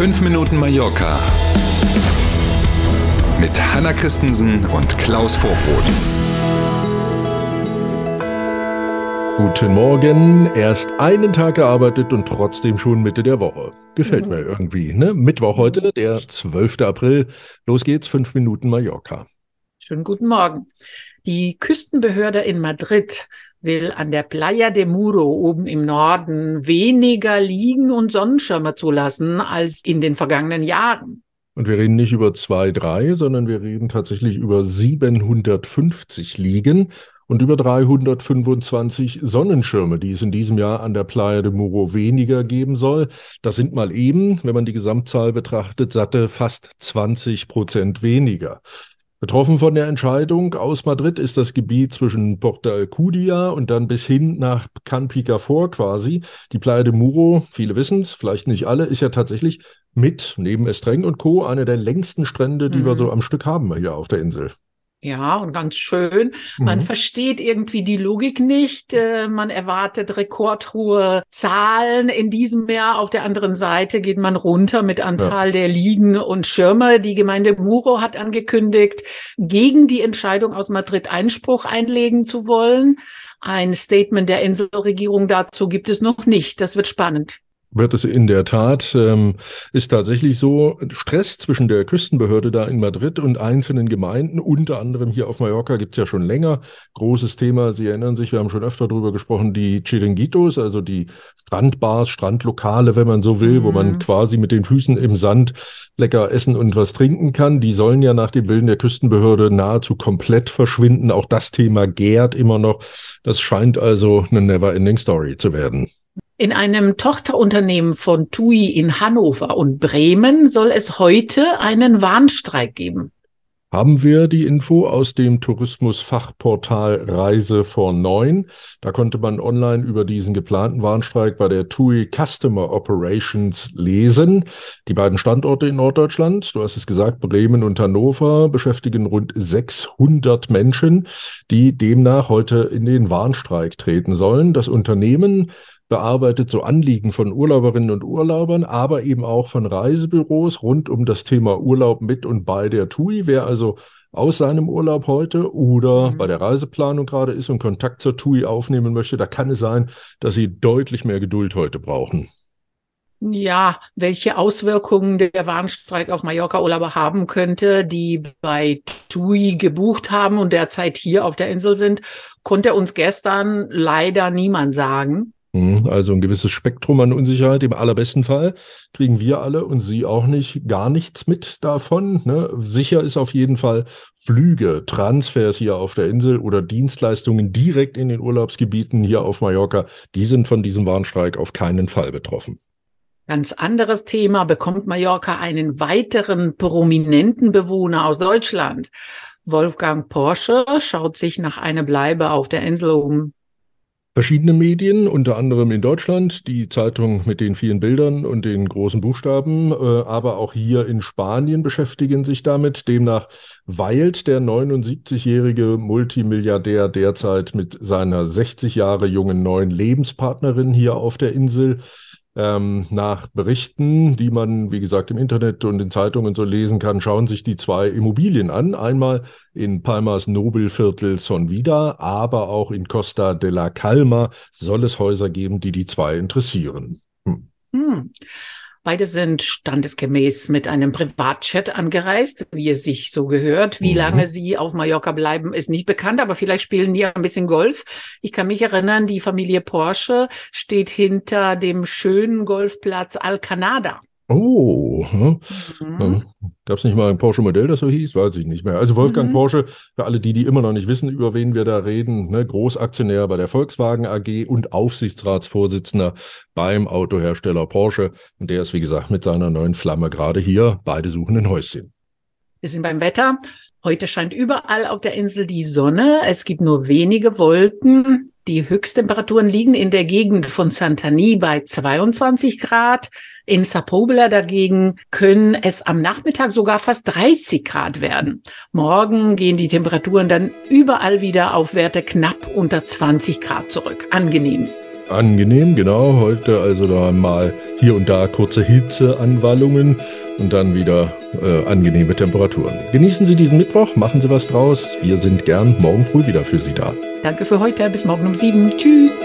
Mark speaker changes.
Speaker 1: 5 Minuten Mallorca mit Hanna Christensen und Klaus Vorbrot.
Speaker 2: Guten Morgen. Erst einen Tag gearbeitet und trotzdem schon Mitte der Woche. Gefällt mhm. mir irgendwie. Ne? Mittwoch heute, der 12. April. Los geht's, 5 Minuten Mallorca.
Speaker 3: Schönen guten Morgen. Die Küstenbehörde in Madrid will an der Playa de Muro oben im Norden weniger Liegen und Sonnenschirme zulassen als in den vergangenen Jahren.
Speaker 2: Und wir reden nicht über zwei, drei, sondern wir reden tatsächlich über 750 Liegen und über 325 Sonnenschirme, die es in diesem Jahr an der Playa de Muro weniger geben soll. Das sind mal eben, wenn man die Gesamtzahl betrachtet, satte fast 20 Prozent weniger. Betroffen von der Entscheidung aus Madrid ist das Gebiet zwischen Porta Alcudia und dann bis hin nach Can Picafort quasi. Die Playa de Muro, viele wissen es, vielleicht nicht alle, ist ja tatsächlich mit, neben Estreng und Co., eine der längsten Strände, die mhm. wir so am Stück haben hier auf der Insel.
Speaker 3: Ja, und ganz schön. Man mhm. versteht irgendwie die Logik nicht. Äh, man erwartet rekordhohe Zahlen in diesem Jahr. Auf der anderen Seite geht man runter mit Anzahl ja. der Liegen und Schirme. Die Gemeinde Muro hat angekündigt, gegen die Entscheidung aus Madrid Einspruch einlegen zu wollen. Ein Statement der Inselregierung dazu gibt es noch nicht. Das wird spannend
Speaker 2: wird es in der Tat, ähm, ist tatsächlich so Stress zwischen der Küstenbehörde da in Madrid und einzelnen Gemeinden, unter anderem hier auf Mallorca gibt's ja schon länger. Großes Thema, Sie erinnern sich, wir haben schon öfter drüber gesprochen, die Chiringuitos, also die Strandbars, Strandlokale, wenn man so will, mhm. wo man mhm. quasi mit den Füßen im Sand lecker essen und was trinken kann. Die sollen ja nach dem Willen der Küstenbehörde nahezu komplett verschwinden. Auch das Thema gärt immer noch. Das scheint also eine never-ending Story zu werden.
Speaker 3: In einem Tochterunternehmen von TUI in Hannover und Bremen soll es heute einen Warnstreik geben.
Speaker 2: Haben wir die Info aus dem Tourismusfachportal Reise vor neun. Da konnte man online über diesen geplanten Warnstreik bei der TUI Customer Operations lesen. Die beiden Standorte in Norddeutschland, du hast es gesagt, Bremen und Hannover, beschäftigen rund 600 Menschen, die demnach heute in den Warnstreik treten sollen. Das Unternehmen bearbeitet so Anliegen von Urlauberinnen und Urlaubern, aber eben auch von Reisebüros rund um das Thema Urlaub mit und bei der TUI. Wer also aus seinem Urlaub heute oder mhm. bei der Reiseplanung gerade ist und Kontakt zur TUI aufnehmen möchte, da kann es sein, dass sie deutlich mehr Geduld heute brauchen.
Speaker 3: Ja, welche Auswirkungen der Warnstreik auf Mallorca-Urlauber haben könnte, die bei TUI gebucht haben und derzeit hier auf der Insel sind, konnte uns gestern leider niemand sagen.
Speaker 2: Hm, also ein gewisses Spektrum an Unsicherheit. Im allerbesten Fall kriegen wir alle und Sie auch nicht gar nichts mit davon. Ne? Sicher ist auf jeden Fall Flüge, Transfers hier auf der Insel oder Dienstleistungen direkt in den Urlaubsgebieten hier auf Mallorca. Die sind von diesem Warnstreik auf keinen Fall betroffen.
Speaker 3: Ganz anderes Thema. Bekommt Mallorca einen weiteren prominenten Bewohner aus Deutschland? Wolfgang Porsche schaut sich nach einer Bleibe auf der Insel um.
Speaker 2: Verschiedene Medien, unter anderem in Deutschland, die Zeitung mit den vielen Bildern und den großen Buchstaben, äh, aber auch hier in Spanien beschäftigen sich damit. Demnach weilt der 79-jährige Multimilliardär derzeit mit seiner 60 Jahre jungen neuen Lebenspartnerin hier auf der Insel. Ähm, nach Berichten, die man, wie gesagt, im Internet und in Zeitungen so lesen kann, schauen sich die zwei Immobilien an. Einmal in Palmas Nobelviertel Son Vida, aber auch in Costa de la Calma soll es Häuser geben, die die zwei interessieren.
Speaker 3: Hm. Hm. Beide sind standesgemäß mit einem Privatchat angereist, wie es sich so gehört. Wie mhm. lange sie auf Mallorca bleiben, ist nicht bekannt, aber vielleicht spielen die ein bisschen Golf. Ich kann mich erinnern, die Familie Porsche steht hinter dem schönen Golfplatz Alcanada.
Speaker 2: Oh, hm? mhm. gab es nicht mal ein Porsche-Modell, das so hieß? Weiß ich nicht mehr. Also Wolfgang mhm. Porsche, für alle die, die immer noch nicht wissen, über wen wir da reden, ne, Großaktionär bei der Volkswagen AG und Aufsichtsratsvorsitzender beim Autohersteller Porsche. Und der ist, wie gesagt, mit seiner neuen Flamme gerade hier. Beide suchen ein Häuschen.
Speaker 3: Wir sind beim Wetter. Heute scheint überall auf der Insel die Sonne. Es gibt nur wenige Wolken. Die Höchsttemperaturen liegen in der Gegend von Santani bei 22 Grad. In Sapobla dagegen können es am Nachmittag sogar fast 30 Grad werden. Morgen gehen die Temperaturen dann überall wieder auf Werte knapp unter 20 Grad zurück. Angenehm.
Speaker 2: Angenehm, genau. Heute also da mal hier und da kurze Hitzeanwallungen und dann wieder äh, angenehme Temperaturen. Genießen Sie diesen Mittwoch, machen Sie was draus. Wir sind gern morgen früh wieder für Sie da.
Speaker 3: Danke für heute. Bis morgen um sieben. Tschüss.